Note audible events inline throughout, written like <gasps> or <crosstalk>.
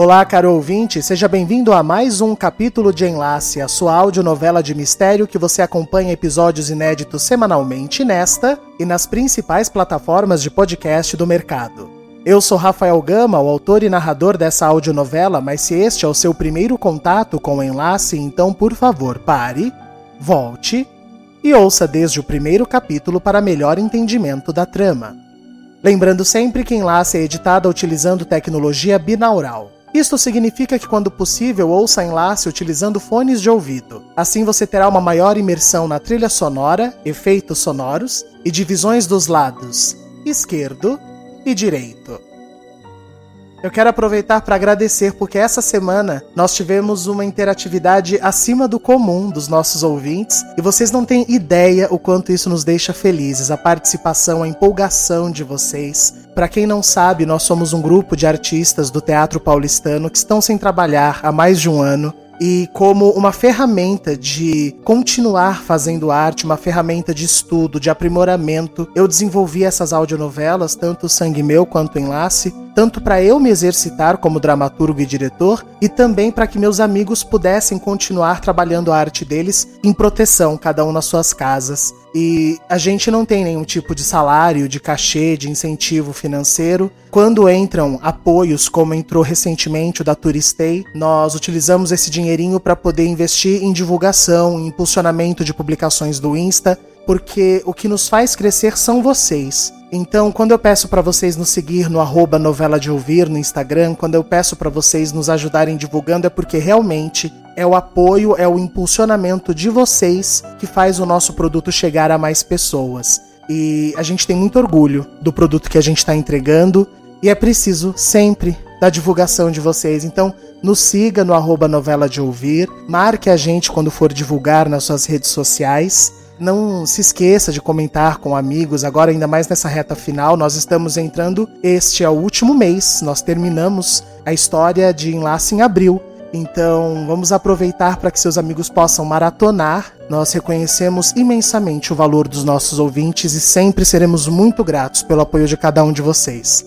Olá, caro ouvinte, seja bem-vindo a mais um capítulo de Enlace, a sua audionovela de mistério que você acompanha episódios inéditos semanalmente nesta e nas principais plataformas de podcast do mercado. Eu sou Rafael Gama, o autor e narrador dessa audionovela, mas se este é o seu primeiro contato com o Enlace, então por favor pare, volte e ouça desde o primeiro capítulo para melhor entendimento da trama. Lembrando sempre que Enlace é editada utilizando tecnologia binaural. Isto significa que, quando possível, ouça enlace utilizando fones de ouvido. Assim você terá uma maior imersão na trilha sonora, efeitos sonoros e divisões dos lados esquerdo e direito. Eu quero aproveitar para agradecer porque essa semana nós tivemos uma interatividade acima do comum dos nossos ouvintes e vocês não têm ideia o quanto isso nos deixa felizes, a participação, a empolgação de vocês. Para quem não sabe, nós somos um grupo de artistas do Teatro Paulistano que estão sem trabalhar há mais de um ano e como uma ferramenta de continuar fazendo arte, uma ferramenta de estudo, de aprimoramento, eu desenvolvi essas audionovelas, tanto Sangue Meu quanto Enlace, tanto para eu me exercitar como dramaturgo e diretor, e também para que meus amigos pudessem continuar trabalhando a arte deles em proteção, cada um nas suas casas. E a gente não tem nenhum tipo de salário, de cachê, de incentivo financeiro. Quando entram apoios, como entrou recentemente o da Turistei, nós utilizamos esse dinheirinho para poder investir em divulgação, em impulsionamento de publicações do Insta, porque o que nos faz crescer são vocês. Então, quando eu peço para vocês nos seguir no arroba novela de ouvir no Instagram, quando eu peço para vocês nos ajudarem divulgando, é porque realmente é o apoio, é o impulsionamento de vocês que faz o nosso produto chegar a mais pessoas. E a gente tem muito orgulho do produto que a gente está entregando e é preciso sempre da divulgação de vocês. Então, nos siga no arroba novela de ouvir, marque a gente quando for divulgar nas suas redes sociais não se esqueça de comentar com amigos, agora ainda mais nessa reta final, nós estamos entrando, este é o último mês, nós terminamos a história de Enlace em abril. Então, vamos aproveitar para que seus amigos possam maratonar. Nós reconhecemos imensamente o valor dos nossos ouvintes e sempre seremos muito gratos pelo apoio de cada um de vocês.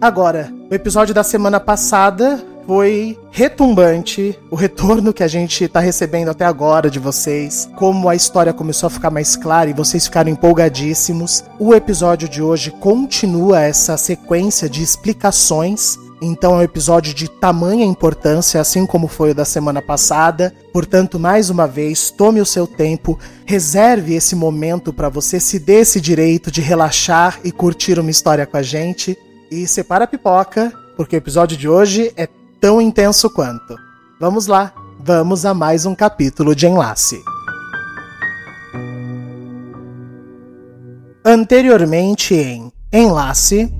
Agora, o episódio da semana passada foi retumbante o retorno que a gente está recebendo até agora de vocês, como a história começou a ficar mais clara e vocês ficaram empolgadíssimos. O episódio de hoje continua essa sequência de explicações então é um episódio de tamanha importância, assim como foi o da semana passada. Portanto, mais uma vez, tome o seu tempo, reserve esse momento para você se dê esse direito de relaxar e curtir uma história com a gente. E separa a pipoca, porque o episódio de hoje é tão intenso quanto. Vamos lá, vamos a mais um capítulo de Enlace. Anteriormente em Enlace.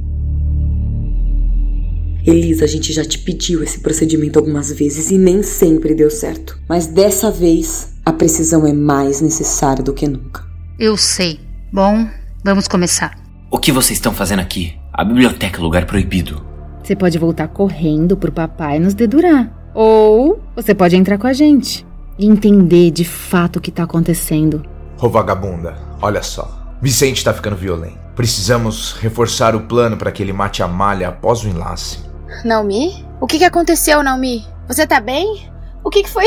Elisa, a gente já te pediu esse procedimento algumas vezes e nem sempre deu certo. Mas dessa vez, a precisão é mais necessária do que nunca. Eu sei. Bom, vamos começar. O que vocês estão fazendo aqui? A biblioteca é lugar proibido. Você pode voltar correndo pro papai nos dedurar. Ou você pode entrar com a gente e entender de fato o que tá acontecendo. Ô vagabunda, olha só. Vicente tá ficando violento. Precisamos reforçar o plano para que ele mate a malha após o enlace. Naomi? O que, que aconteceu, Naomi? Você tá bem? O que, que foi?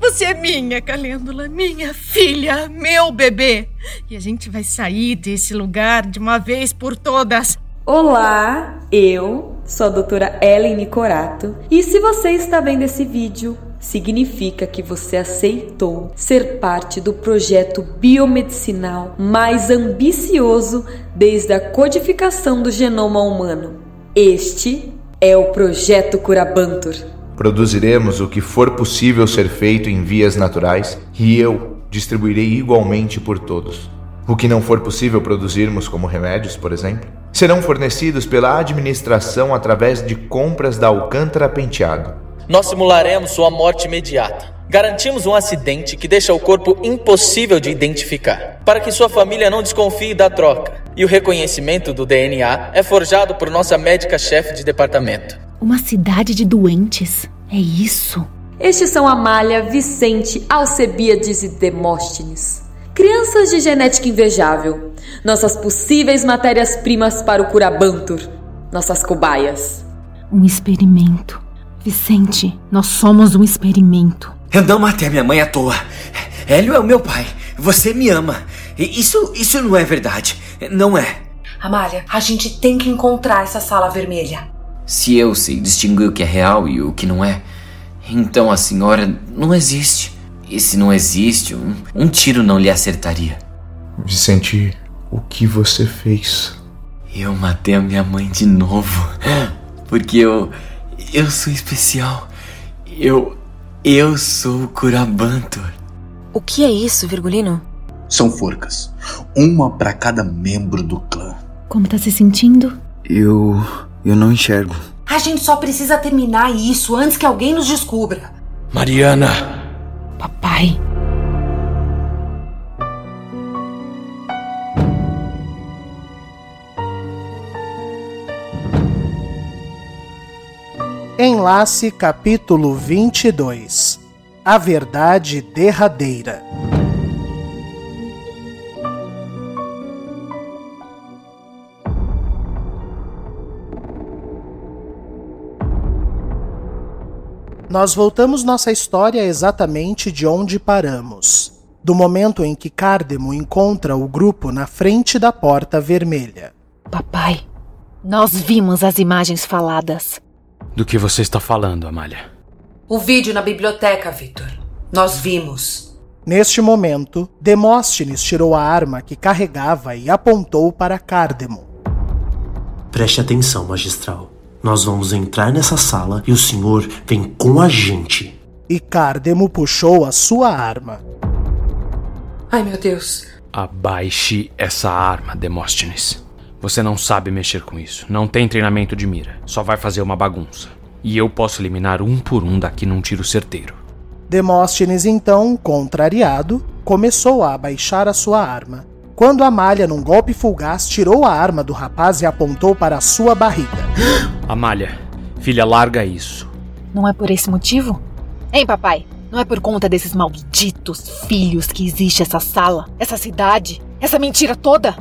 Você é minha, Calêndula, minha filha, meu bebê. E a gente vai sair desse lugar de uma vez por todas. Olá, eu sou a doutora Ellen Nicorato e se você está vendo esse vídeo, significa que você aceitou ser parte do projeto biomedicinal mais ambicioso desde a codificação do genoma humano. Este é o Projeto Curabantur. Produziremos o que for possível ser feito em vias naturais e eu distribuirei igualmente por todos. O que não for possível produzirmos como remédios, por exemplo, Serão fornecidos pela administração através de compras da Alcântara Penteado. Nós simularemos sua morte imediata. Garantimos um acidente que deixa o corpo impossível de identificar, para que sua família não desconfie da troca. E o reconhecimento do DNA é forjado por nossa médica-chefe de departamento. Uma cidade de doentes? É isso? Estes são Amália, Vicente, Alcebiades e Demóstenes. Crianças de genética invejável. Nossas possíveis matérias-primas para o Curabantur. Nossas cobaias. Um experimento. Vicente, nós somos um experimento. Eu não matei a minha mãe à toa. Hélio é o meu pai. Você me ama. Isso, isso não é verdade. Não é. Amália, a gente tem que encontrar essa sala vermelha. Se eu sei distinguir o que é real e o que não é, então a senhora não existe. E se não existe, um, um tiro não lhe acertaria. Vicente, o que você fez? Eu matei a minha mãe de novo. <gasps> Porque eu. Eu sou especial. Eu. Eu sou o Curabantor. O que é isso, Virgulino? São forcas. Uma para cada membro do clã. Como tá se sentindo? Eu. Eu não enxergo. A gente só precisa terminar isso antes que alguém nos descubra. Mariana! Papai. Enlace capítulo 22 A Verdade Derradeira Nós voltamos nossa história exatamente de onde paramos. Do momento em que Cardemo encontra o grupo na frente da porta vermelha. Papai, nós vimos as imagens faladas. Do que você está falando, Amália? O vídeo na biblioteca, Victor. Nós vimos. Neste momento, Demóstenes tirou a arma que carregava e apontou para Cardemo. Preste atenção, magistral. Nós vamos entrar nessa sala e o senhor vem com a gente. E Cardemo puxou a sua arma. Ai, meu Deus. Abaixe essa arma, Demóstenes. Você não sabe mexer com isso. Não tem treinamento de mira. Só vai fazer uma bagunça. E eu posso eliminar um por um daqui num tiro certeiro. Demóstenes, então, contrariado, começou a abaixar a sua arma. Quando Amália, num golpe fugaz, tirou a arma do rapaz e apontou para a sua barriga. Amália, filha, larga isso. Não é por esse motivo? Hein, papai? Não é por conta desses malditos filhos que existe essa sala, essa cidade, essa mentira toda?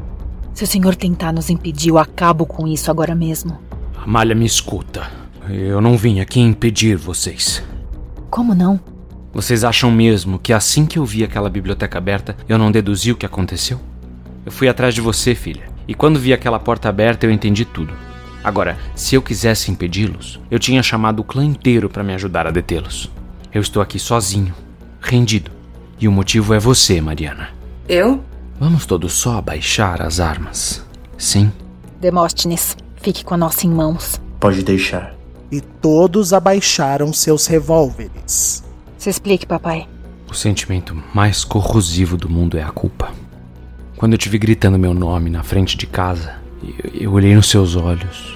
Se o senhor tentar nos impedir, eu acabo com isso agora mesmo. Amália, me escuta. Eu não vim aqui impedir vocês. Como não? Vocês acham mesmo que assim que eu vi aquela biblioteca aberta, eu não deduzi o que aconteceu? Eu fui atrás de você, filha, e quando vi aquela porta aberta, eu entendi tudo. Agora, se eu quisesse impedi-los, eu tinha chamado o clã inteiro para me ajudar a detê-los. Eu estou aqui sozinho, rendido. E o motivo é você, Mariana. Eu? Vamos todos só abaixar as armas. Sim? Demóstenes, fique com a nossa em mãos. Pode deixar. E todos abaixaram seus revólveres. Se explique, papai. O sentimento mais corrosivo do mundo é a culpa. Quando eu te vi gritando meu nome na frente de casa, eu, eu olhei nos seus olhos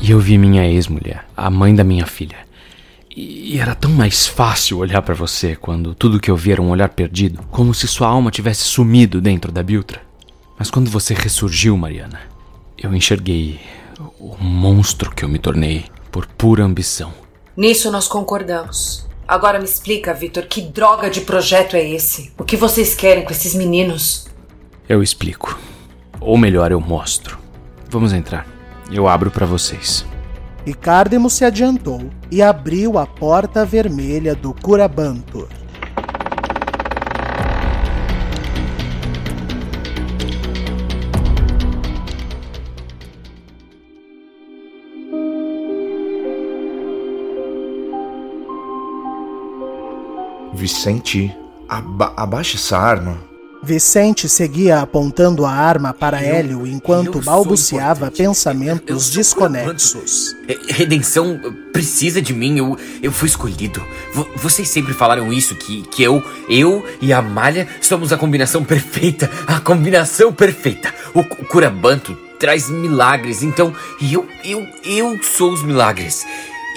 e eu vi minha ex-mulher, a mãe da minha filha. E, era tão mais fácil olhar para você quando tudo que eu vi era um olhar perdido, como se sua alma tivesse sumido dentro da Biltra. Mas quando você ressurgiu, Mariana, eu enxerguei o monstro que eu me tornei por pura ambição. Nisso nós concordamos. Agora me explica, Vitor, que droga de projeto é esse? O que vocês querem com esses meninos? Eu explico. Ou melhor, eu mostro. Vamos entrar. Eu abro para vocês. E Cardemo se adiantou e abriu a porta vermelha do Curabantur. Vicente, aba abaixa essa arma. Vicente seguia apontando a arma para Hélio enquanto balbuciava pensamentos desconexos. Redenção precisa de mim, eu, eu fui escolhido. V vocês sempre falaram isso, que, que eu, eu e a Malha somos a combinação perfeita, a combinação perfeita. O, o Curabanto traz milagres. Então, eu, eu, eu sou os milagres.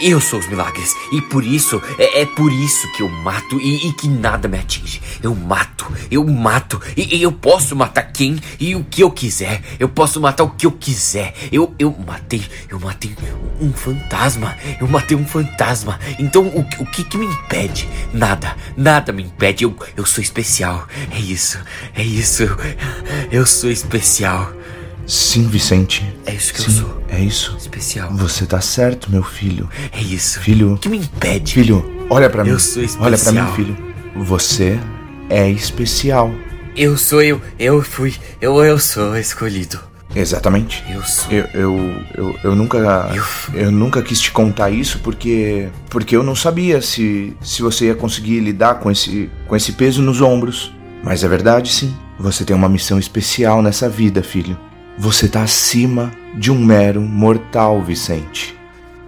Eu sou os milagres. E por isso, é, é por isso que eu mato e, e, que nada me atinge. Eu mato, eu mato. E, e, eu posso matar quem e o que eu quiser. Eu posso matar o que eu quiser. Eu, eu matei, eu matei um fantasma. Eu matei um fantasma. Então o, o que, que me impede? Nada, nada me impede. Eu, eu sou especial. É isso, é isso. Eu sou especial. Sim, Vicente. É isso que Sim, eu sou. É isso. Especial. Você tá certo, meu filho. É isso. Filho. O que me impede? Filho, olha para mim. Eu sou especial. Olha para mim, filho. Você é especial. Eu sou eu. Eu fui. Eu, eu sou escolhido. Exatamente. Eu sou. Eu, eu, eu, eu nunca. Eu... eu... nunca quis te contar isso porque. Porque eu não sabia se, se você ia conseguir lidar com esse, com esse peso nos ombros. Mas é verdade, sim. Você tem uma missão especial nessa vida, filho. Você tá acima de um mero mortal, Vicente.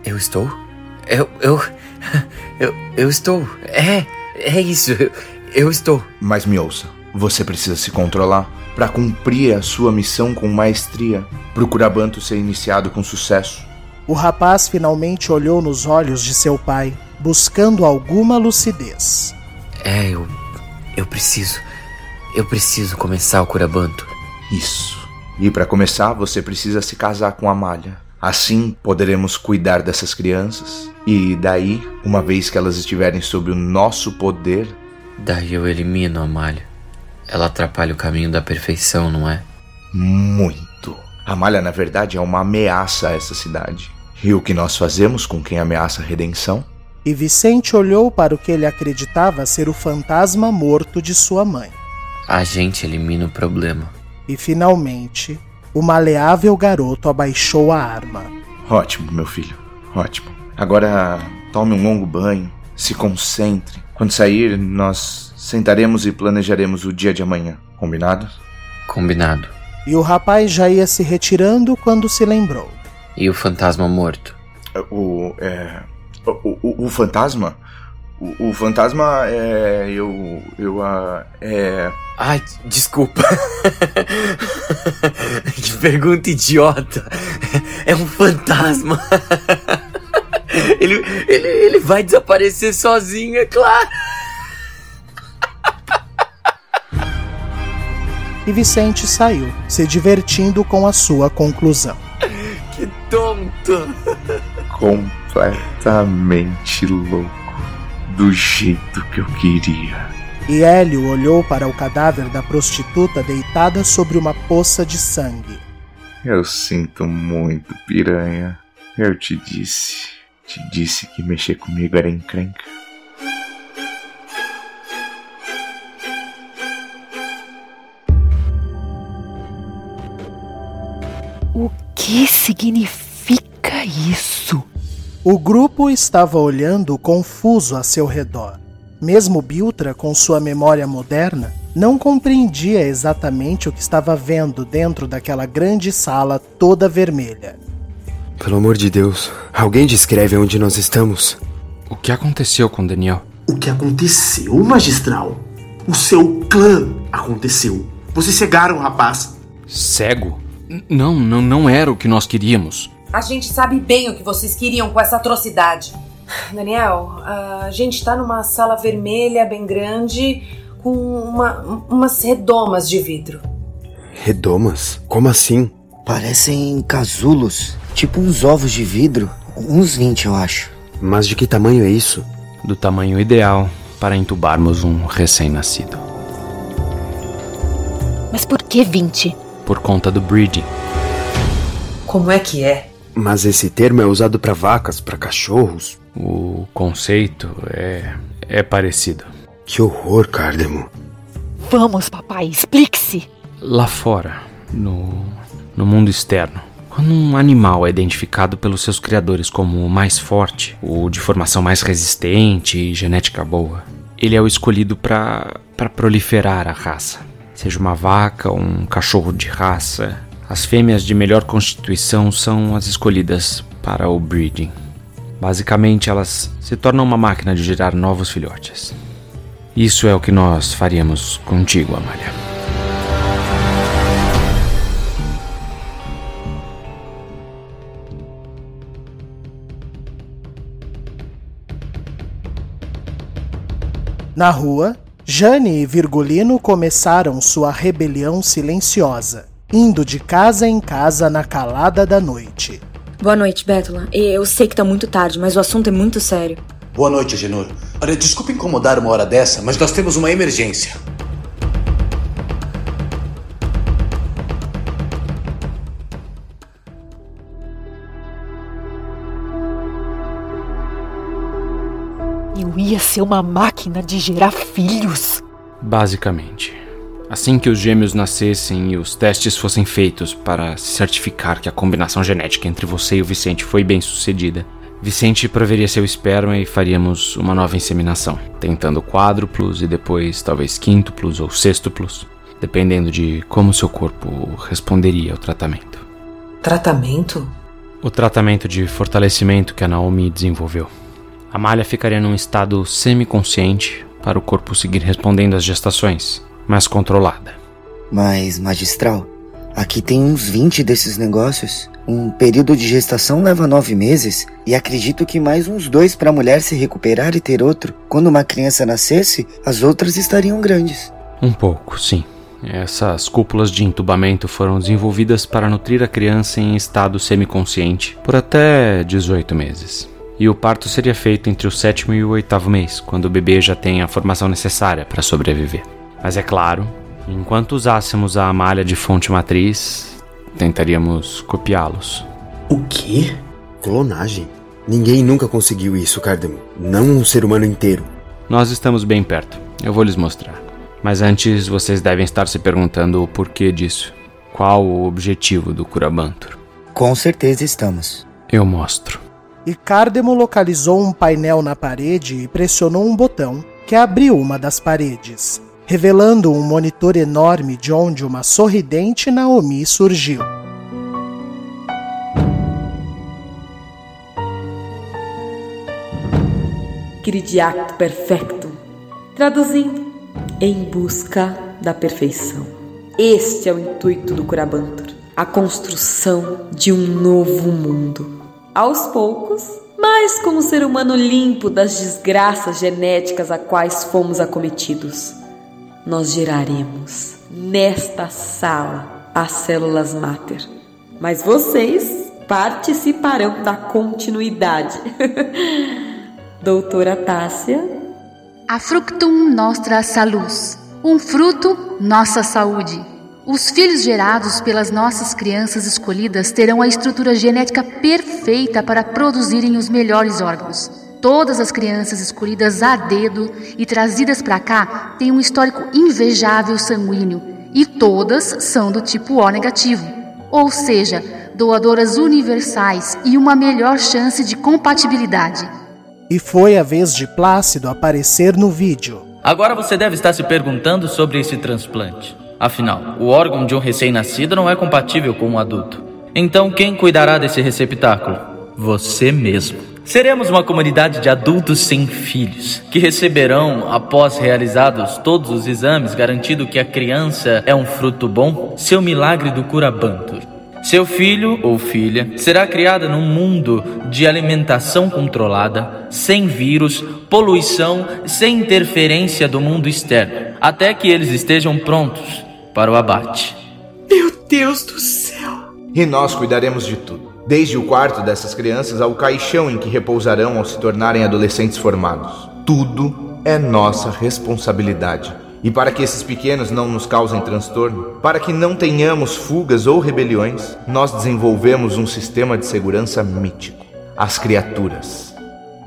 Eu estou? Eu. Eu. Eu, eu estou. É. É isso. Eu, eu estou. Mas me ouça. Você precisa se controlar para cumprir a sua missão com maestria. Procura Banto ser iniciado com sucesso. O rapaz finalmente olhou nos olhos de seu pai, buscando alguma lucidez. É, eu. Eu preciso. Eu preciso começar o Curabanto. Isso. E para começar, você precisa se casar com a Malha. Assim poderemos cuidar dessas crianças. E daí, uma vez que elas estiverem sob o nosso poder. Daí eu elimino a Malha. Ela atrapalha o caminho da perfeição, não é? Muito. A Malha, na verdade, é uma ameaça a essa cidade. E o que nós fazemos com quem ameaça a redenção? E Vicente olhou para o que ele acreditava ser o fantasma morto de sua mãe. A gente elimina o problema. E finalmente, o maleável garoto abaixou a arma. Ótimo, meu filho. Ótimo. Agora tome um longo banho, se concentre. Quando sair, nós sentaremos e planejaremos o dia de amanhã. Combinado? Combinado. E o rapaz já ia se retirando quando se lembrou. E o fantasma morto? O. É. O, o, o fantasma? O, o, fantasma é. Eu. Eu. Uh, é. Ai, desculpa. <laughs> que pergunta idiota. É um fantasma. <laughs> ele, ele, ele vai desaparecer sozinho, é claro. E Vicente saiu, se divertindo com a sua conclusão. Que tonto! Completamente louco. Do jeito que eu queria. E Hélio olhou para o cadáver da prostituta deitada sobre uma poça de sangue. Eu sinto muito, piranha. Eu te disse. Te disse que mexer comigo era encrenca. O que significa isso? O grupo estava olhando confuso a seu redor. Mesmo Biltra, com sua memória moderna, não compreendia exatamente o que estava vendo dentro daquela grande sala toda vermelha. Pelo amor de Deus, alguém descreve onde nós estamos. O que aconteceu com Daniel? O que aconteceu, magistral? O seu clã aconteceu. Vocês cegaram o rapaz. Cego? Não, não, não era o que nós queríamos. A gente sabe bem o que vocês queriam com essa atrocidade. Daniel, a gente tá numa sala vermelha bem grande com uma, umas redomas de vidro. Redomas? Como assim? Parecem casulos, tipo uns ovos de vidro. Uns 20, eu acho. Mas de que tamanho é isso? Do tamanho ideal para entubarmos um recém-nascido. Mas por que 20? Por conta do breeding. Como é que é? Mas esse termo é usado para vacas, para cachorros. O conceito é é parecido. Que horror, Cardemo. Vamos, papai, explique-se. Lá fora, no no mundo externo, quando um animal é identificado pelos seus criadores como o mais forte, o de formação mais resistente e genética boa, ele é o escolhido para para proliferar a raça. Seja uma vaca ou um cachorro de raça, as fêmeas de melhor constituição são as escolhidas para o breeding. Basicamente, elas se tornam uma máquina de gerar novos filhotes. Isso é o que nós faríamos contigo, Amália. Na rua, Jane e Virgulino começaram sua rebelião silenciosa indo de casa em casa na calada da noite. Boa noite, Bétula. Eu sei que tá muito tarde, mas o assunto é muito sério. Boa noite, Genor. Olha, desculpe incomodar uma hora dessa, mas nós temos uma emergência. Eu ia ser uma máquina de gerar filhos. Basicamente. Assim que os gêmeos nascessem e os testes fossem feitos para se certificar que a combinação genética entre você e o Vicente foi bem sucedida, Vicente proveria seu esperma e faríamos uma nova inseminação, tentando quádruplos e depois talvez quíntuplos ou sextuplos, dependendo de como seu corpo responderia ao tratamento. Tratamento? O tratamento de fortalecimento que a Naomi desenvolveu. A malha ficaria num estado semiconsciente para o corpo seguir respondendo às gestações, mas controlada. Mas, magistral, aqui tem uns 20 desses negócios. Um período de gestação leva nove meses e acredito que mais uns dois para a mulher se recuperar e ter outro. Quando uma criança nascesse, as outras estariam grandes. Um pouco, sim. Essas cúpulas de entubamento foram desenvolvidas para nutrir a criança em estado semiconsciente por até 18 meses. E o parto seria feito entre o sétimo e o oitavo mês, quando o bebê já tem a formação necessária para sobreviver. Mas é claro, enquanto usássemos a malha de fonte matriz, tentaríamos copiá-los. O quê? Clonagem? Ninguém nunca conseguiu isso, Cardemo. Não um ser humano inteiro. Nós estamos bem perto. Eu vou lhes mostrar. Mas antes, vocês devem estar se perguntando o porquê disso. Qual o objetivo do Curabantur? Com certeza estamos. Eu mostro. E Cardemo localizou um painel na parede e pressionou um botão que abriu uma das paredes, revelando um monitor enorme de onde uma sorridente Naomi surgiu. Cridiacto perfecto. Traduzindo, em busca da perfeição. Este é o intuito do Curabantur, a construção de um novo mundo. Aos poucos, mas como ser humano limpo das desgraças genéticas a quais fomos acometidos, nós geraremos nesta sala as células máter. Mas vocês participarão da continuidade. <laughs> Doutora Tássia. A fructum nostra salus. Um fruto, nossa saúde. Os filhos gerados pelas nossas crianças escolhidas terão a estrutura genética perfeita para produzirem os melhores órgãos. Todas as crianças escolhidas a dedo e trazidas para cá têm um histórico invejável sanguíneo e todas são do tipo O negativo, ou seja, doadoras universais e uma melhor chance de compatibilidade. E foi a vez de Plácido aparecer no vídeo. Agora você deve estar se perguntando sobre esse transplante. Afinal, o órgão de um recém-nascido não é compatível com um adulto. Então, quem cuidará desse receptáculo? Você mesmo. Seremos uma comunidade de adultos sem filhos, que receberão, após realizados todos os exames, garantindo que a criança é um fruto bom, seu milagre do Curabantur. Seu filho ou filha será criada num mundo de alimentação controlada, sem vírus, poluição, sem interferência do mundo externo, até que eles estejam prontos para o abate. Meu Deus do céu! E nós cuidaremos de tudo, desde o quarto dessas crianças ao caixão em que repousarão ao se tornarem adolescentes formados. Tudo é nossa responsabilidade. E para que esses pequenos não nos causem transtorno, para que não tenhamos fugas ou rebeliões, nós desenvolvemos um sistema de segurança mítico: as criaturas.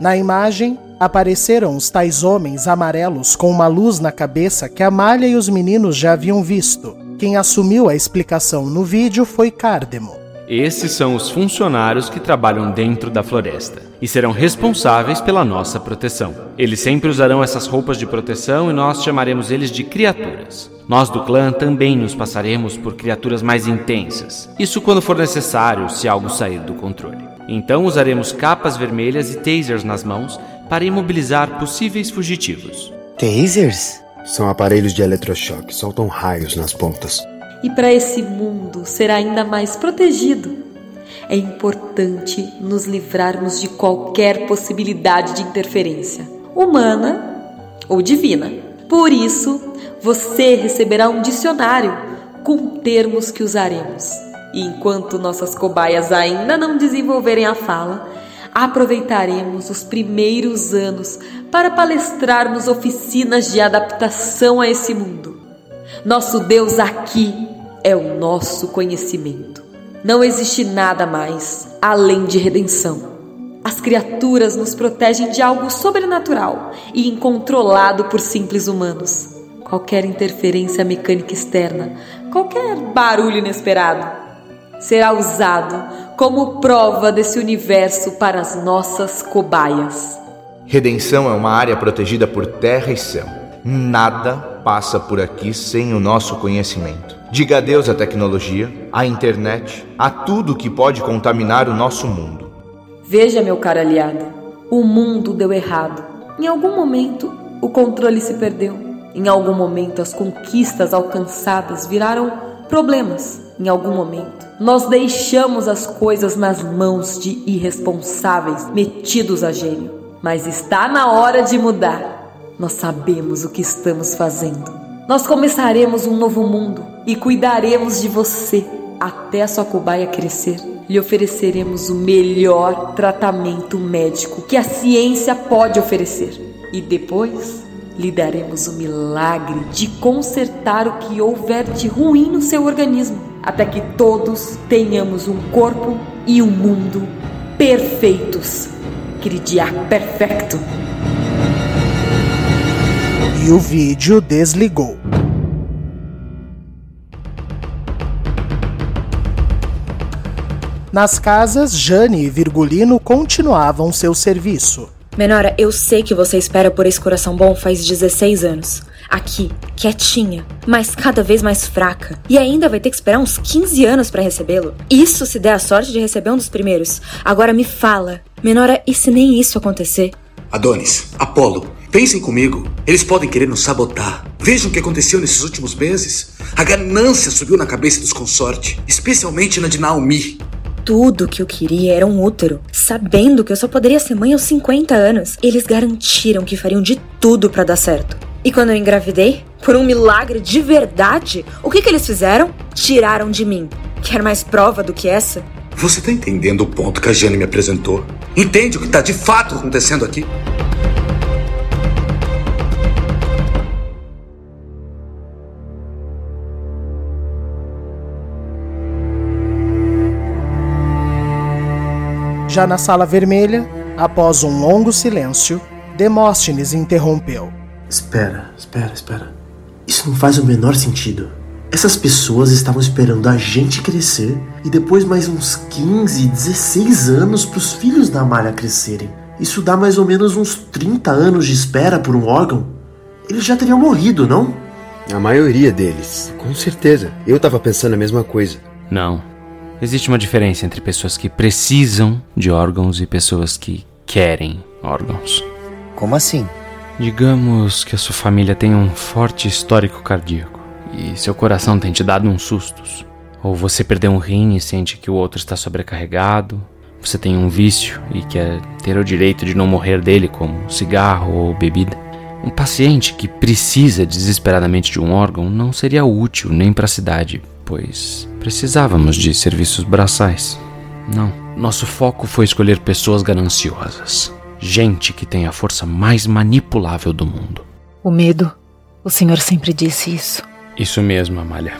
Na imagem, apareceram os tais homens amarelos com uma luz na cabeça que a Malha e os meninos já haviam visto. Quem assumiu a explicação no vídeo foi Cardemo. Esses são os funcionários que trabalham dentro da floresta e serão responsáveis pela nossa proteção. Eles sempre usarão essas roupas de proteção e nós chamaremos eles de criaturas. Nós do clã também nos passaremos por criaturas mais intensas. Isso quando for necessário, se algo sair do controle. Então usaremos capas vermelhas e tasers nas mãos para imobilizar possíveis fugitivos. Tasers? São aparelhos de eletrochoque, soltam raios nas pontas. E para esse mundo ser ainda mais protegido, é importante nos livrarmos de qualquer possibilidade de interferência, humana ou divina. Por isso, você receberá um dicionário com termos que usaremos. E enquanto nossas cobaias ainda não desenvolverem a fala, aproveitaremos os primeiros anos para palestrarmos oficinas de adaptação a esse mundo. Nosso Deus aqui é o nosso conhecimento. Não existe nada mais além de redenção. As criaturas nos protegem de algo sobrenatural e incontrolado por simples humanos. Qualquer interferência mecânica externa, qualquer barulho inesperado, será usado como prova desse universo para as nossas cobaias. Redenção é uma área protegida por terra e céu. Nada passa por aqui sem o nosso conhecimento. Diga adeus à tecnologia, à internet, a tudo que pode contaminar o nosso mundo. Veja, meu caro aliado, o mundo deu errado. Em algum momento, o controle se perdeu. Em algum momento, as conquistas alcançadas viraram problemas. Em algum momento, nós deixamos as coisas nas mãos de irresponsáveis metidos a gênio. Mas está na hora de mudar. Nós sabemos o que estamos fazendo. Nós começaremos um novo mundo e cuidaremos de você até a sua cobaia crescer. Lhe ofereceremos o melhor tratamento médico que a ciência pode oferecer. E depois lhe daremos o milagre de consertar o que houver de ruim no seu organismo, até que todos tenhamos um corpo e um mundo perfeitos. Cridiar perfeito. E o vídeo desligou. Nas casas, Jane e Virgulino continuavam seu serviço. Menora, eu sei que você espera por esse coração bom faz 16 anos. Aqui, quietinha, mas cada vez mais fraca. E ainda vai ter que esperar uns 15 anos para recebê-lo. Isso se der a sorte de receber um dos primeiros. Agora me fala, Menora, e se nem isso acontecer? Adonis, Apolo, pensem comigo. Eles podem querer nos sabotar. Vejam o que aconteceu nesses últimos meses. A ganância subiu na cabeça dos consortes, especialmente na de Naomi tudo que eu queria era um útero. Sabendo que eu só poderia ser mãe aos 50 anos, eles garantiram que fariam de tudo para dar certo. E quando eu engravidei, por um milagre de verdade, o que, que eles fizeram? Tiraram de mim. Quer mais prova do que essa? Você tá entendendo o ponto que a Jane me apresentou? Entende o que tá de fato acontecendo aqui? Já na sala vermelha, após um longo silêncio, Demóstenes interrompeu. Espera, espera, espera. Isso não faz o menor sentido. Essas pessoas estavam esperando a gente crescer e depois mais uns 15, 16 anos para os filhos da Amália crescerem. Isso dá mais ou menos uns 30 anos de espera por um órgão. Eles já teriam morrido, não? A maioria deles, com certeza. Eu tava pensando a mesma coisa. Não, Existe uma diferença entre pessoas que precisam de órgãos e pessoas que querem órgãos. Como assim? Digamos que a sua família tem um forte histórico cardíaco e seu coração tem te dado uns sustos. Ou você perdeu um rim e sente que o outro está sobrecarregado. Você tem um vício e quer ter o direito de não morrer dele, como cigarro ou bebida. Um paciente que precisa desesperadamente de um órgão não seria útil nem para a cidade, pois precisávamos de serviços braçais. Não, nosso foco foi escolher pessoas gananciosas, gente que tem a força mais manipulável do mundo. O medo, o senhor sempre disse isso. Isso mesmo, Amália.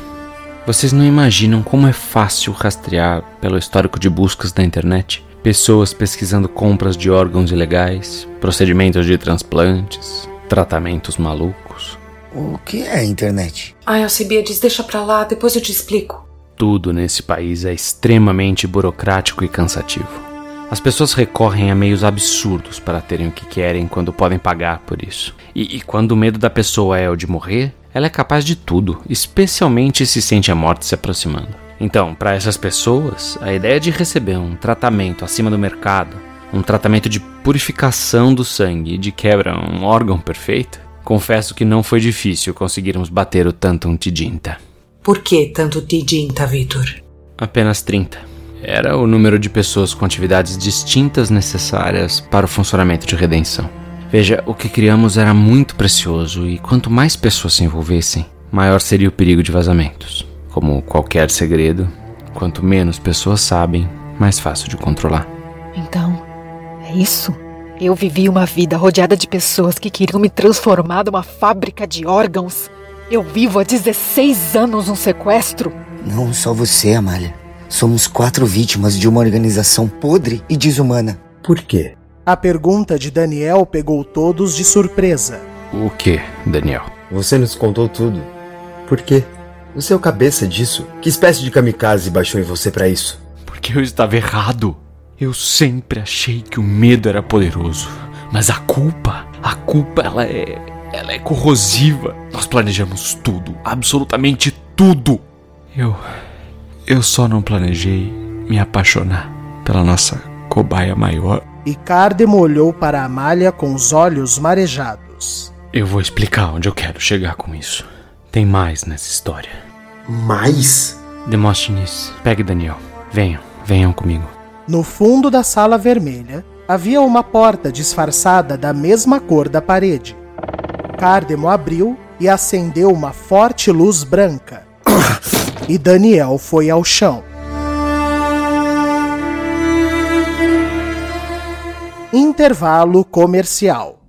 Vocês não imaginam como é fácil rastrear pelo histórico de buscas da internet pessoas pesquisando compras de órgãos ilegais, procedimentos de transplantes, tratamentos malucos. O que é a internet? Ai, Alcibiades, deixa pra lá, depois eu te explico. Tudo nesse país é extremamente burocrático e cansativo. As pessoas recorrem a meios absurdos para terem o que querem quando podem pagar por isso. E, e quando o medo da pessoa é o de morrer, ela é capaz de tudo, especialmente se sente a morte se aproximando. Então, para essas pessoas, a ideia de receber um tratamento acima do mercado, um tratamento de purificação do sangue e de quebra um órgão perfeito, confesso que não foi difícil conseguirmos bater o Tantum Tidinta. Por que tanto Tidinta, Vitor? Apenas 30. Era o número de pessoas com atividades distintas necessárias para o funcionamento de redenção. Veja, o que criamos era muito precioso e quanto mais pessoas se envolvessem, maior seria o perigo de vazamentos. Como qualquer segredo, quanto menos pessoas sabem, mais fácil de controlar. Então, é isso? Eu vivi uma vida rodeada de pessoas que queriam me transformar numa fábrica de órgãos. Eu vivo há 16 anos um sequestro. Não só você, Amália. Somos quatro vítimas de uma organização podre e desumana. Por quê? A pergunta de Daniel pegou todos de surpresa. O que, Daniel? Você nos contou tudo. Por quê? Você é o cabeça disso? Que espécie de kamikaze baixou em você para isso? Porque eu estava errado. Eu sempre achei que o medo era poderoso. Mas a culpa, a culpa, ela é. Ela é corrosiva. Nós planejamos tudo, absolutamente tudo. Eu. Eu só não planejei me apaixonar pela nossa cobaia maior. E Cardemo olhou para Amália com os olhos marejados. Eu vou explicar onde eu quero chegar com isso. Tem mais nessa história. Mais? Demóstenes, pegue Daniel. Venham, venham comigo. No fundo da sala vermelha havia uma porta disfarçada da mesma cor da parede. Cardemo abriu e acendeu uma forte luz branca. e Daniel foi ao chão. Intervalo comercial.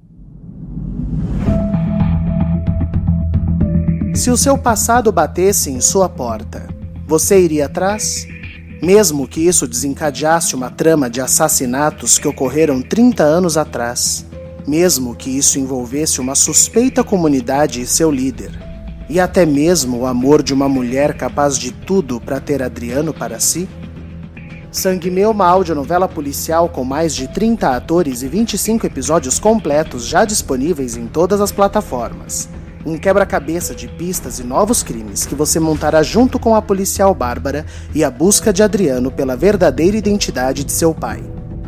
Se o seu passado batesse em sua porta, você iria atrás? Mesmo que isso desencadeasse uma trama de assassinatos que ocorreram 30 anos atrás, mesmo que isso envolvesse uma suspeita comunidade e seu líder, e até mesmo o amor de uma mulher capaz de tudo para ter Adriano para si? Sangue Meu, uma audionovela policial com mais de 30 atores e 25 episódios completos já disponíveis em todas as plataformas. Um quebra-cabeça de pistas e novos crimes que você montará junto com a policial Bárbara e a busca de Adriano pela verdadeira identidade de seu pai.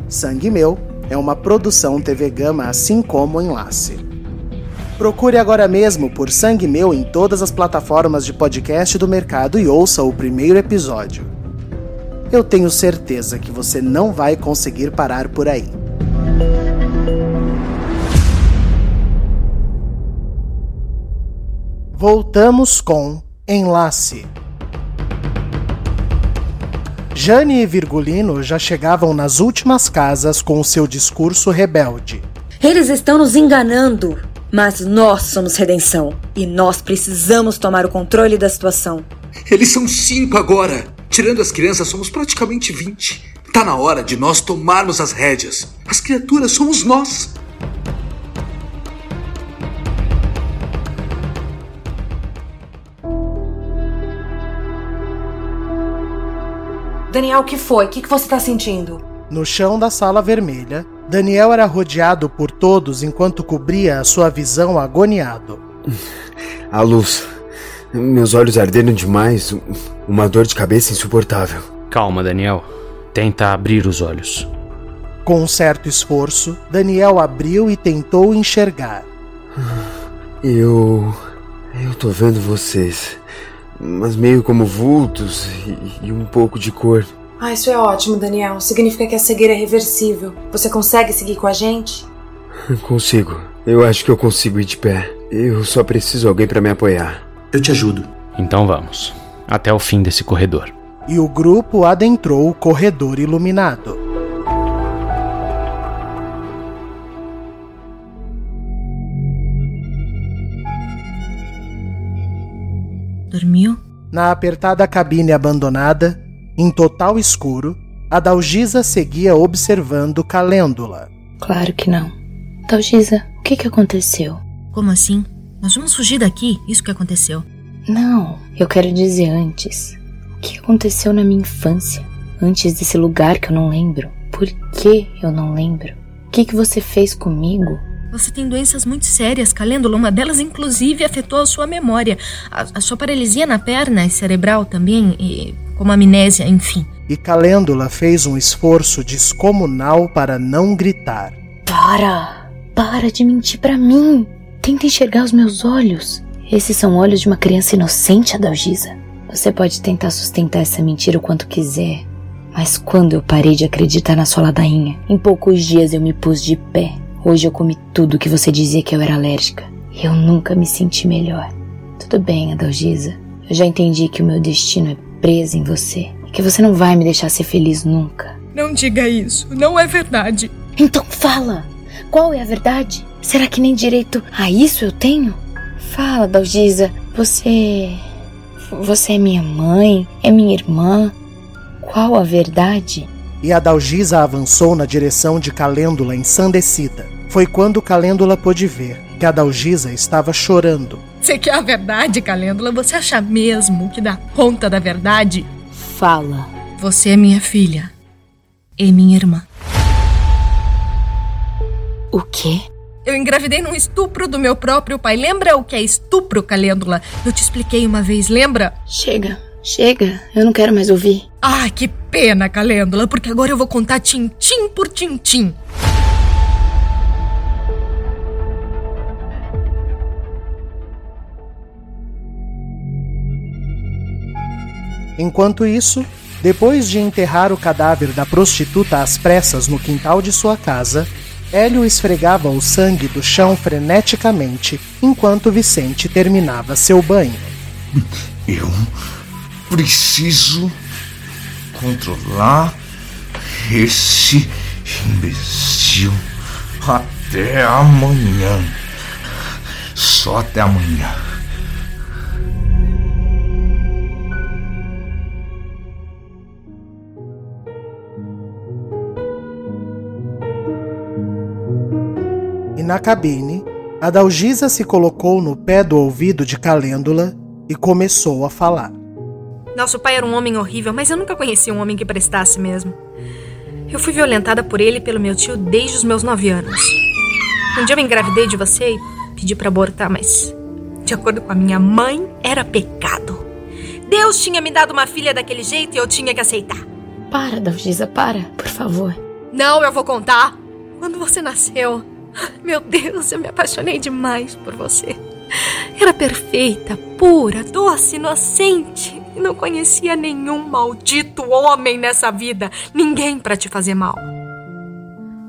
Sangue Meu é uma produção TV Gama assim como Enlace. Procure agora mesmo por Sangue Meu em todas as plataformas de podcast do mercado e ouça o primeiro episódio. Eu tenho certeza que você não vai conseguir parar por aí. Voltamos com Enlace. Jane e Virgulino já chegavam nas últimas casas com o seu discurso rebelde. Eles estão nos enganando, mas nós somos redenção e nós precisamos tomar o controle da situação. Eles são cinco agora. Tirando as crianças, somos praticamente vinte. Tá na hora de nós tomarmos as rédeas. As criaturas somos nós. Daniel, o que foi? O que, que você tá sentindo? No chão da sala vermelha, Daniel era rodeado por todos enquanto cobria a sua visão agoniado. <laughs> A luz. Meus olhos arderam demais. Uma dor de cabeça insuportável. Calma, Daniel. Tenta abrir os olhos. Com um certo esforço, Daniel abriu e tentou enxergar. Eu. Eu tô vendo vocês. Mas meio como vultos e, e um pouco de cor. Ah, isso é ótimo, Daniel. Significa que a cegueira é reversível. Você consegue seguir com a gente? <laughs> Consigo. Eu acho que eu consigo ir de pé. Eu só preciso de alguém para me apoiar. Eu te ajudo. Então vamos. Até o fim desse corredor. E o grupo adentrou o corredor iluminado. Dormiu? Na apertada cabine abandonada, em total escuro, a Dalgisa seguia observando Calêndula. Claro que não. Dalgisa, o que, que aconteceu? Como assim? Nós vamos fugir daqui? Isso que aconteceu? Não, eu quero dizer antes. O que aconteceu na minha infância? Antes desse lugar que eu não lembro? Por que eu não lembro? O que, que você fez comigo? Você tem doenças muito sérias, Calêndula. Uma delas, inclusive, afetou a sua memória. A, a sua paralisia na perna e cerebral também, e como amnésia, enfim. E Calêndula fez um esforço descomunal para não gritar. Para! Para de mentir para mim! Tenta enxergar os meus olhos. Esses são olhos de uma criança inocente, Adalgisa. Você pode tentar sustentar essa mentira o quanto quiser, mas quando eu parei de acreditar na sua ladainha, em poucos dias eu me pus de pé, Hoje eu comi tudo que você dizia que eu era alérgica. E eu nunca me senti melhor. Tudo bem, Adalgisa. Eu já entendi que o meu destino é preso em você. E que você não vai me deixar ser feliz nunca. Não diga isso. Não é verdade. Então fala. Qual é a verdade? Será que nem direito a isso eu tenho? Fala, Dalgisa. Você. Você é minha mãe? É minha irmã? Qual a verdade? E a Dalgisa avançou na direção de Calêndula ensandecida. Foi quando Calêndula pôde ver que a Dalgisa estava chorando. Você quer a verdade, Calêndula? Você acha mesmo que dá conta da verdade? Fala. Você é minha filha. E minha irmã. O quê? Eu engravidei num estupro do meu próprio pai. Lembra o que é estupro, Calêndula? Eu te expliquei uma vez, lembra? Chega, chega. Eu não quero mais ouvir. Ah, que pena, Calêndula, porque agora eu vou contar tintim por tintim. Enquanto isso, depois de enterrar o cadáver da prostituta às pressas no quintal de sua casa, Hélio esfregava o sangue do chão freneticamente enquanto Vicente terminava seu banho. Eu preciso controlar esse imbecil até amanhã. Só até amanhã. E na cabine, a Dalgisa se colocou no pé do ouvido de Calêndula e começou a falar. Nosso pai era um homem horrível, mas eu nunca conheci um homem que prestasse mesmo. Eu fui violentada por ele e pelo meu tio desde os meus nove anos. Um dia eu engravidei de você e pedi para abortar, mas de acordo com a minha mãe, era pecado. Deus tinha me dado uma filha daquele jeito e eu tinha que aceitar. Para, Dalgisa, para, por favor. Não, eu vou contar. Quando você nasceu, meu Deus, eu me apaixonei demais por você. Era perfeita, pura, doce, inocente. Não conhecia nenhum maldito homem nessa vida. Ninguém para te fazer mal.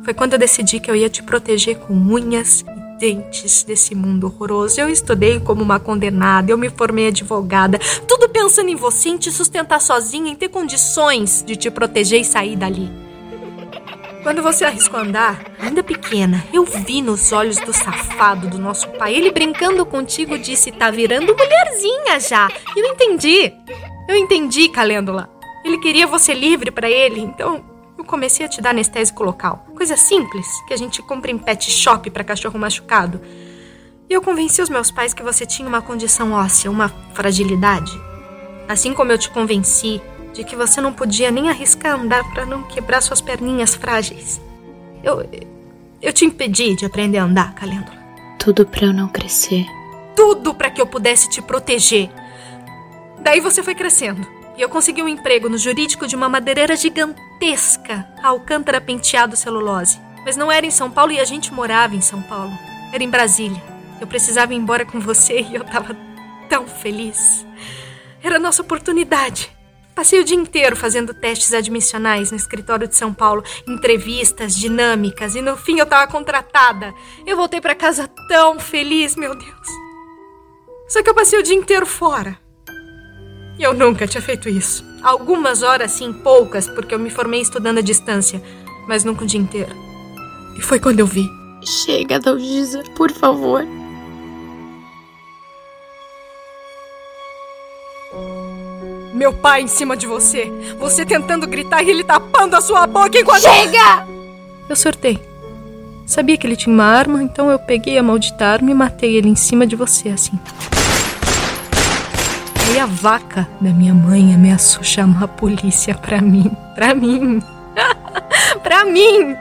Foi quando eu decidi que eu ia te proteger com unhas e dentes desse mundo horroroso. Eu estudei como uma condenada, eu me formei advogada, tudo pensando em você, em te sustentar sozinha, em ter condições de te proteger e sair dali. Quando você arriscou andar, ainda pequena, eu vi nos olhos do safado do nosso pai. Ele brincando contigo disse: tá virando mulherzinha já. E eu entendi. Eu entendi, Calêndula. Ele queria você livre para ele, então eu comecei a te dar anestésico local. Coisa simples que a gente compra em pet shop para cachorro machucado. E eu convenci os meus pais que você tinha uma condição óssea, uma fragilidade. Assim como eu te convenci de que você não podia nem arriscar andar para não quebrar suas perninhas frágeis. Eu. Eu te impedi de aprender a andar, Calêndula. Tudo para eu não crescer. Tudo para que eu pudesse te proteger. Daí você foi crescendo. E eu consegui um emprego no jurídico de uma madeireira gigantesca, a Alcântara Penteado Celulose. Mas não era em São Paulo e a gente morava em São Paulo. Era em Brasília. Eu precisava ir embora com você e eu tava tão feliz. Era a nossa oportunidade. Passei o dia inteiro fazendo testes admissionais no escritório de São Paulo, entrevistas dinâmicas e no fim eu tava contratada. Eu voltei para casa tão feliz, meu Deus. Só que eu passei o dia inteiro fora. E eu nunca tinha feito isso. Algumas horas, sim, poucas, porque eu me formei estudando à distância, mas nunca o dia inteiro. E foi quando eu vi. Chega, Dalgisa, por favor. Meu pai em cima de você. Você tentando gritar e ele tapando a sua boca enquanto. Chega! Eu sortei. Sabia que ele tinha uma arma, então eu peguei a maldita arma e matei ele em cima de você, assim. Aí a vaca da minha mãe ameaçou chamar a polícia pra mim. Pra mim. <laughs> pra mim!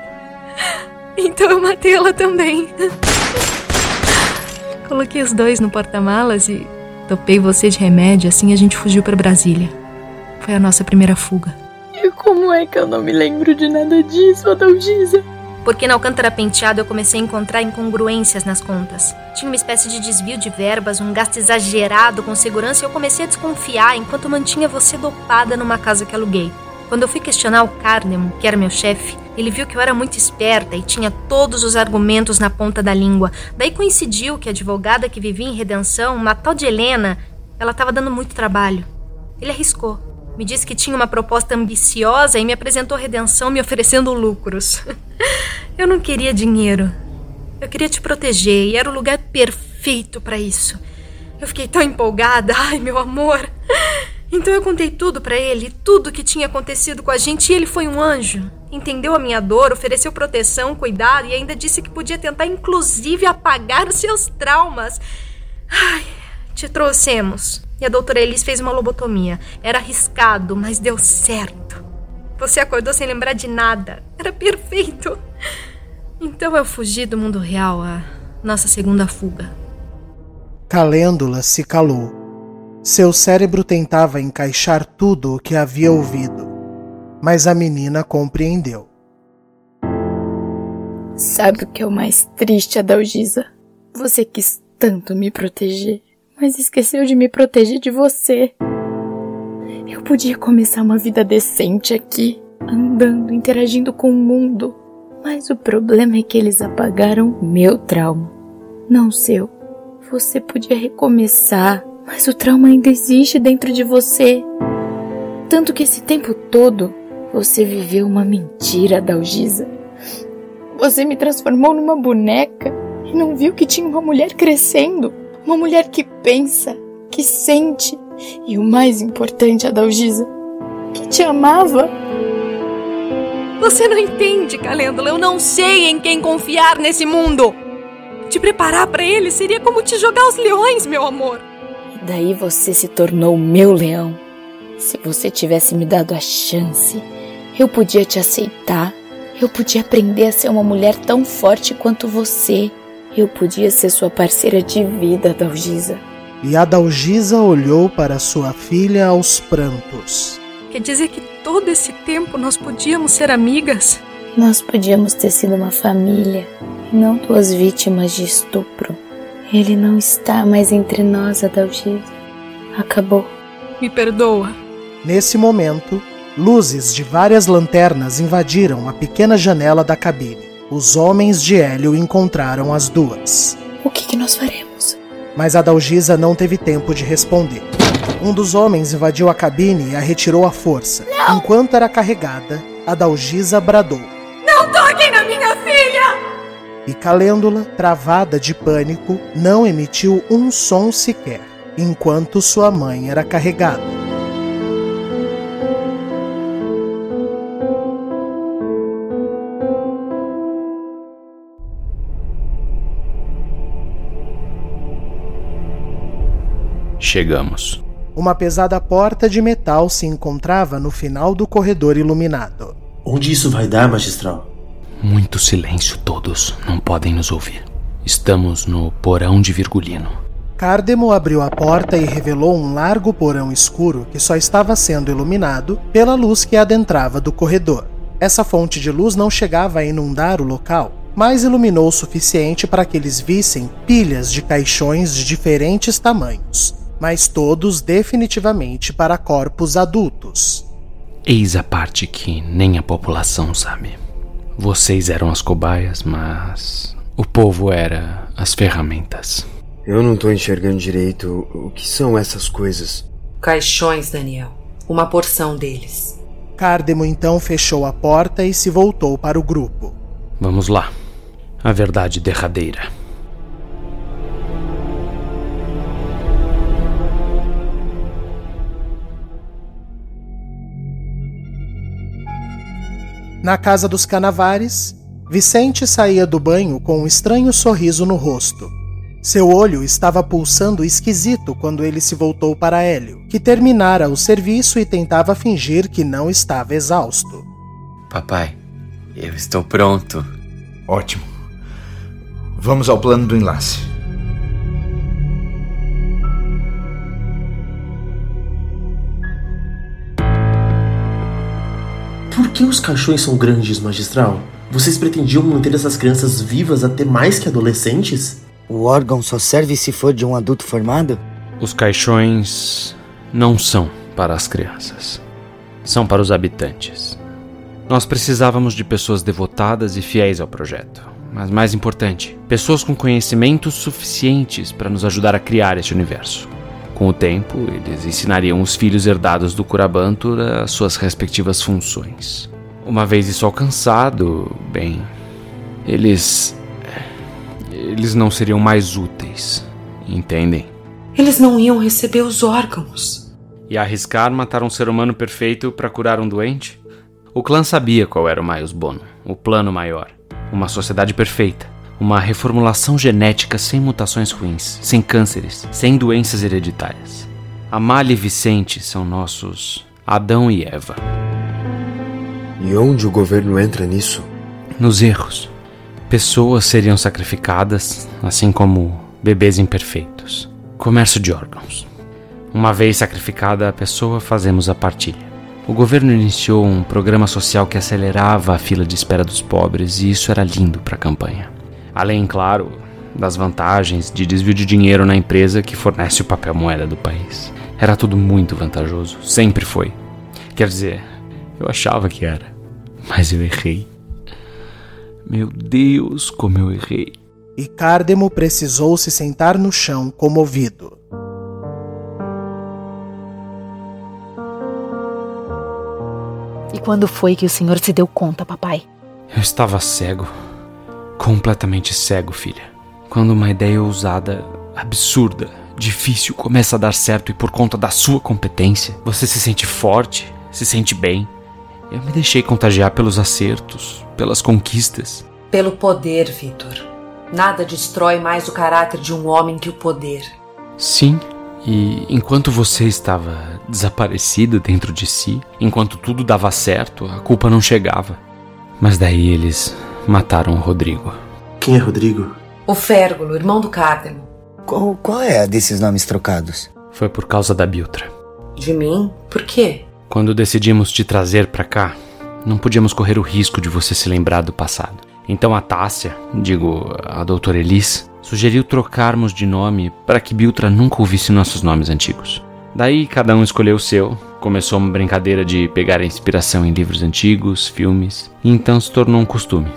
Então eu matei ela também. <laughs> Coloquei os dois no porta-malas e Topei você de remédio, assim a gente fugiu para Brasília. Foi a nossa primeira fuga. E como é que eu não me lembro de nada disso, Adalgisa? Porque na Alcântara Penteado eu comecei a encontrar incongruências nas contas. Tinha uma espécie de desvio de verbas, um gasto exagerado com segurança e eu comecei a desconfiar enquanto mantinha você dopada numa casa que aluguei. Quando eu fui questionar o Cardemo, que era meu chefe, Ele viu que eu era muito esperta e tinha todos os argumentos na ponta da língua. Daí coincidiu que a advogada que vivia em redenção, uma tal de Helena, ela estava dando muito trabalho. Ele arriscou. Me disse que tinha uma proposta ambiciosa e me apresentou redenção me oferecendo lucros. <laughs> eu não queria dinheiro. Eu queria te proteger e era o lugar perfeito para isso. Eu fiquei tão empolgada. Ai, meu amor. Então eu contei tudo para ele, tudo que tinha acontecido com a gente, e ele foi um anjo. Entendeu a minha dor, ofereceu proteção, cuidado e ainda disse que podia tentar inclusive apagar os seus traumas. Ai, te trouxemos. E a doutora Elis fez uma lobotomia. Era arriscado, mas deu certo. Você acordou sem lembrar de nada. Era perfeito. Então eu fugi do mundo real, a nossa segunda fuga. Calêndula se calou. Seu cérebro tentava encaixar tudo o que havia ouvido, mas a menina compreendeu. Sabe o que é o mais triste, Adalgisa? Você quis tanto me proteger, mas esqueceu de me proteger de você. Eu podia começar uma vida decente aqui, andando, interagindo com o mundo, mas o problema é que eles apagaram meu trauma, não seu. Você podia recomeçar, mas o trauma ainda existe dentro de você. Tanto que esse tempo todo você viveu uma mentira, Dalgisa. Você me transformou numa boneca e não viu que tinha uma mulher crescendo. Uma mulher que pensa, que sente e o mais importante, Adalgisa, que te amava. Você não entende, Calêndula. Eu não sei em quem confiar nesse mundo. Te preparar para ele seria como te jogar aos leões, meu amor. Daí você se tornou meu leão. Se você tivesse me dado a chance, eu podia te aceitar. Eu podia aprender a ser uma mulher tão forte quanto você. Eu podia ser sua parceira de vida, Dalgisa. E a Dalgisa olhou para sua filha aos prantos. Quer dizer que todo esse tempo nós podíamos ser amigas? Nós podíamos ter sido uma família, e não duas vítimas de estupro. Ele não está mais entre nós, Adalgisa. Acabou. Me perdoa. Nesse momento, luzes de várias lanternas invadiram a pequena janela da cabine. Os homens de Hélio encontraram as duas. O que, que nós faremos? Mas a Dalgisa não teve tempo de responder. Um dos homens invadiu a cabine e a retirou à força. Não! Enquanto era carregada, a Dalgisa bradou. E Calêndula, travada de pânico, não emitiu um som sequer, enquanto sua mãe era carregada. Chegamos. Uma pesada porta de metal se encontrava no final do corredor iluminado. Onde isso vai dar, magistral? Muito silêncio, todos. Não podem nos ouvir. Estamos no porão de Virgulino. Cardemo abriu a porta e revelou um largo porão escuro que só estava sendo iluminado pela luz que adentrava do corredor. Essa fonte de luz não chegava a inundar o local, mas iluminou o suficiente para que eles vissem pilhas de caixões de diferentes tamanhos, mas todos definitivamente para corpos adultos. Eis a parte que nem a população sabe. Vocês eram as cobaias, mas o povo era as ferramentas. Eu não tô enxergando direito o que são essas coisas. Caixões, Daniel. Uma porção deles. Cardemo então fechou a porta e se voltou para o grupo. Vamos lá. A verdade derradeira. Na casa dos Canavares, Vicente saía do banho com um estranho sorriso no rosto. Seu olho estava pulsando esquisito quando ele se voltou para Hélio, que terminara o serviço e tentava fingir que não estava exausto. Papai, eu estou pronto. Ótimo. Vamos ao plano do enlace. Por que os caixões são grandes, magistral? Vocês pretendiam manter essas crianças vivas até mais que adolescentes? O órgão só serve se for de um adulto formado? Os caixões não são para as crianças. São para os habitantes. Nós precisávamos de pessoas devotadas e fiéis ao projeto. Mas mais importante, pessoas com conhecimentos suficientes para nos ajudar a criar este universo. Com o tempo, eles ensinariam os filhos herdados do Kurabantur as suas respectivas funções. Uma vez isso alcançado, bem, eles. Eles não seriam mais úteis, entendem? Eles não iam receber os órgãos. E arriscar matar um ser humano perfeito para curar um doente? O clã sabia qual era o Maius Bono, o plano maior. Uma sociedade perfeita. Uma reformulação genética sem mutações ruins, sem cânceres, sem doenças hereditárias. Amália e Vicente são nossos Adão e Eva. E onde o governo entra nisso? Nos erros. Pessoas seriam sacrificadas, assim como bebês imperfeitos. Comércio de órgãos. Uma vez sacrificada a pessoa, fazemos a partilha. O governo iniciou um programa social que acelerava a fila de espera dos pobres e isso era lindo para a campanha. Além, claro, das vantagens de desvio de dinheiro na empresa que fornece o papel moeda do país. Era tudo muito vantajoso, sempre foi. Quer dizer, eu achava que era, mas eu errei. Meu Deus, como eu errei. E Cardemo precisou se sentar no chão, comovido. E quando foi que o senhor se deu conta, papai? Eu estava cego. Completamente cego, filha. Quando uma ideia ousada, absurda, difícil começa a dar certo e por conta da sua competência, você se sente forte, se sente bem. Eu me deixei contagiar pelos acertos, pelas conquistas. Pelo poder, Vitor. Nada destrói mais o caráter de um homem que o poder. Sim, e enquanto você estava desaparecido dentro de si, enquanto tudo dava certo, a culpa não chegava. Mas daí eles mataram o Rodrigo. Quem é Rodrigo? O Férgulo, irmão do Cardemo. Qual, qual é a desses nomes trocados? Foi por causa da Biltra. De mim? Por quê? Quando decidimos te trazer para cá, não podíamos correr o risco de você se lembrar do passado. Então a Tássia, digo, a doutora Elis, sugeriu trocarmos de nome para que Biltra nunca ouvisse nossos nomes antigos. Daí cada um escolheu o seu, começou uma brincadeira de pegar a inspiração em livros antigos, filmes, e então se tornou um costume.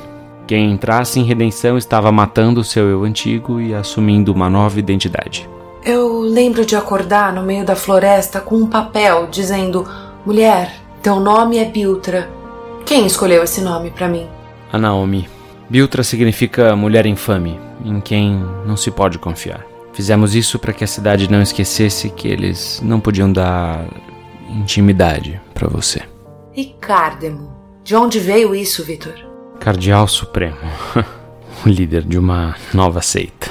Quem entrasse em redenção estava matando o seu eu antigo e assumindo uma nova identidade. Eu lembro de acordar no meio da floresta com um papel dizendo: Mulher, teu nome é Biltra. Quem escolheu esse nome para mim? A Naomi. Biltra significa mulher infame, em quem não se pode confiar. Fizemos isso para que a cidade não esquecesse que eles não podiam dar intimidade para você. E Cardemo? De onde veio isso, Vitor? Cardeal Supremo, <laughs> o líder de uma nova seita.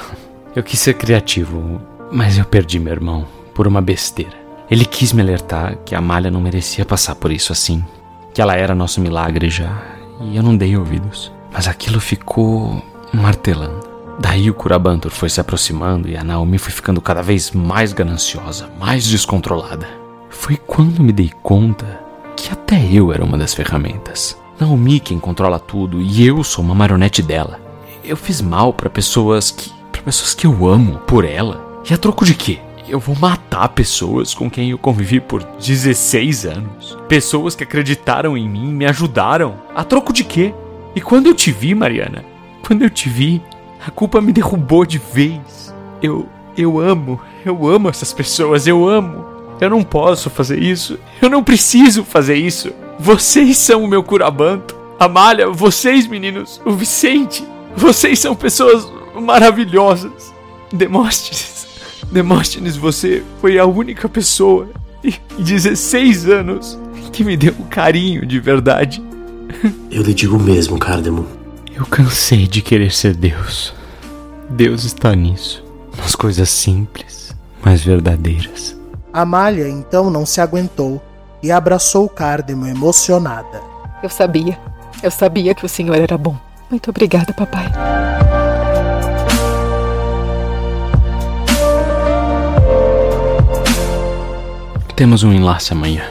Eu quis ser criativo, mas eu perdi meu irmão por uma besteira. Ele quis me alertar que a Malha não merecia passar por isso assim, que ela era nosso milagre já, e eu não dei ouvidos. Mas aquilo ficou martelando. Daí o Kurabantur foi se aproximando e a Naomi foi ficando cada vez mais gananciosa, mais descontrolada. Foi quando me dei conta que até eu era uma das ferramentas. Naomi quem controla tudo e eu sou uma marionete dela. Eu fiz mal para pessoas que para pessoas que eu amo por ela. E a troco de quê? Eu vou matar pessoas com quem eu convivi por 16 anos. Pessoas que acreditaram em mim, me ajudaram. A troco de quê? E quando eu te vi, Mariana, quando eu te vi, a culpa me derrubou de vez. Eu eu amo, eu amo essas pessoas, eu amo. Eu não posso fazer isso. Eu não preciso fazer isso. Vocês são o meu curabanto. Amália, vocês, meninos, o Vicente, vocês são pessoas maravilhosas. Demóstenes, Demóstenes, você foi a única pessoa em 16 anos que me deu um carinho de verdade. Eu lhe digo mesmo, Cardemo. Eu cansei de querer ser Deus. Deus está nisso. Nas coisas simples, mas verdadeiras. Amália então não se aguentou e abraçou Cardemo emocionada. Eu sabia. Eu sabia que o senhor era bom. Muito obrigada, papai. Temos um enlace amanhã.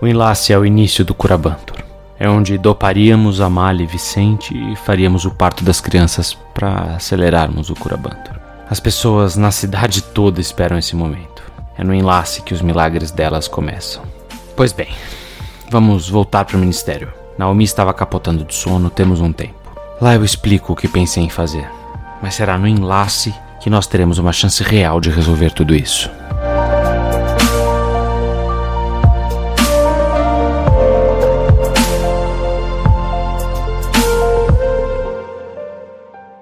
O enlace é o início do Curabantur. É onde doparíamos Amália e Vicente e faríamos o parto das crianças para acelerarmos o Curabantur. As pessoas na cidade toda esperam esse momento. É no enlace que os milagres delas começam. Pois bem, vamos voltar para o ministério. Naomi estava capotando de sono, temos um tempo. Lá eu explico o que pensei em fazer. Mas será no enlace que nós teremos uma chance real de resolver tudo isso.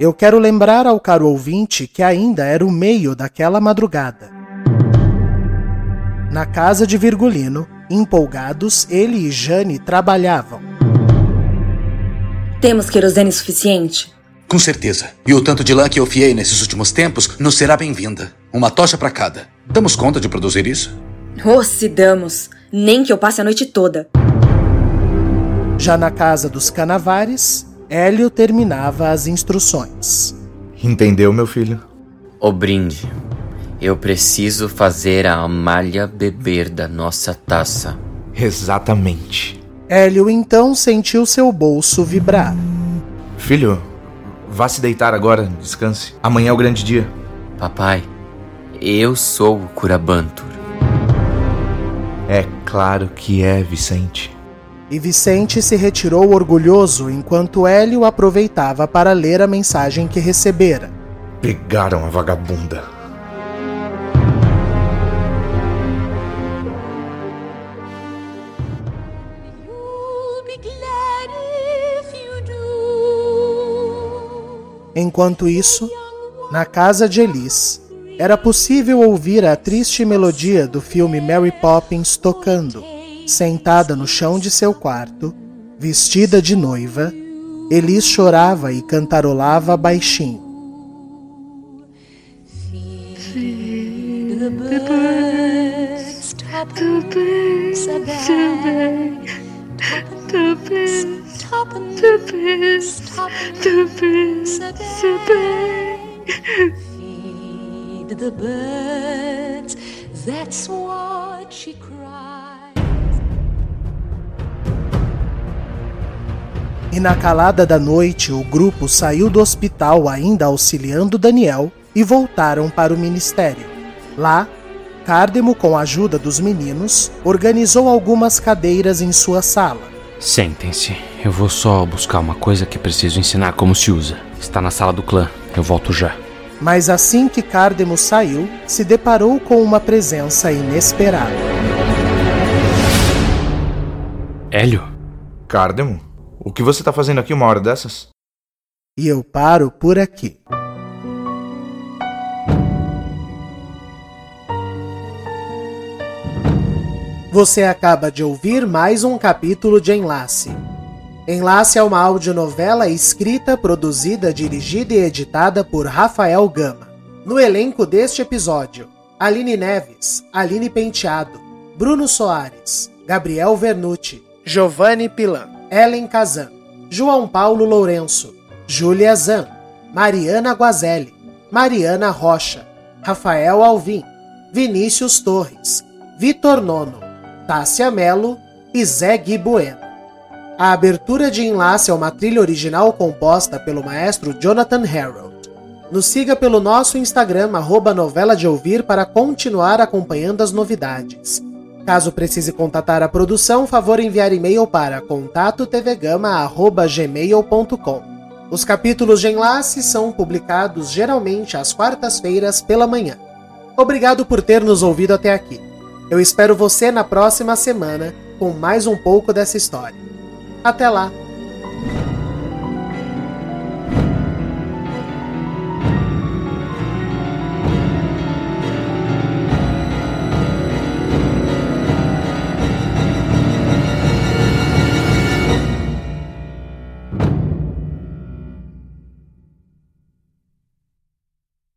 Eu quero lembrar ao caro ouvinte que ainda era o meio daquela madrugada. Na casa de Virgulino, empolgados, ele e Jane trabalhavam. Temos querosene suficiente? Com certeza. E o tanto de lã que eu fiei nesses últimos tempos nos será bem-vinda. Uma tocha para cada. Damos conta de produzir isso? Oh, se damos. Nem que eu passe a noite toda. Já na casa dos Canavares, Hélio terminava as instruções. Entendeu, meu filho? O brinde. Eu preciso fazer a Amália beber da nossa taça. Exatamente. Hélio então sentiu seu bolso vibrar. Filho, vá se deitar agora, descanse. Amanhã é o grande dia. Papai, eu sou o Curabantur. É claro que é, Vicente. E Vicente se retirou orgulhoso enquanto Hélio aproveitava para ler a mensagem que recebera. Pegaram a vagabunda. Enquanto isso, na casa de Elis, era possível ouvir a triste melodia do filme Mary Poppins tocando. Sentada no chão de seu quarto, vestida de noiva, Elis chorava e cantarolava baixinho. The birds, the birds, the birds, Feed the birds, that's what she cried. E na calada da noite, o grupo saiu do hospital ainda auxiliando Daniel e voltaram para o ministério. Lá, Cardemo, com a ajuda dos meninos, organizou algumas cadeiras em sua sala. Sentem-se. Eu vou só buscar uma coisa que preciso ensinar como se usa. Está na sala do clã. Eu volto já. Mas assim que Cardemo saiu, se deparou com uma presença inesperada. Hélio? Cardemo? O que você está fazendo aqui uma hora dessas? E eu paro por aqui. Você acaba de ouvir mais um capítulo de Enlace. Enlace é uma audionovela escrita, produzida, dirigida e editada por Rafael Gama. No elenco deste episódio, Aline Neves, Aline Penteado, Bruno Soares, Gabriel Vernucci, Giovanni Pilan, Ellen Kazan, João Paulo Lourenço, Júlia Zan, Mariana Guazelli, Mariana Rocha, Rafael Alvim, Vinícius Torres, Vitor Nono, Tássia Mello e Zé Gui Bueno. A abertura de enlace é uma trilha original composta pelo maestro Jonathan Harold. Nos siga pelo nosso Instagram, arroba novela de ouvir, para continuar acompanhando as novidades. Caso precise contatar a produção, favor enviar e-mail para contatotvgama.gmail.com. Os capítulos de enlace são publicados geralmente às quartas-feiras pela manhã. Obrigado por ter nos ouvido até aqui. Eu espero você na próxima semana com mais um pouco dessa história. Até lá!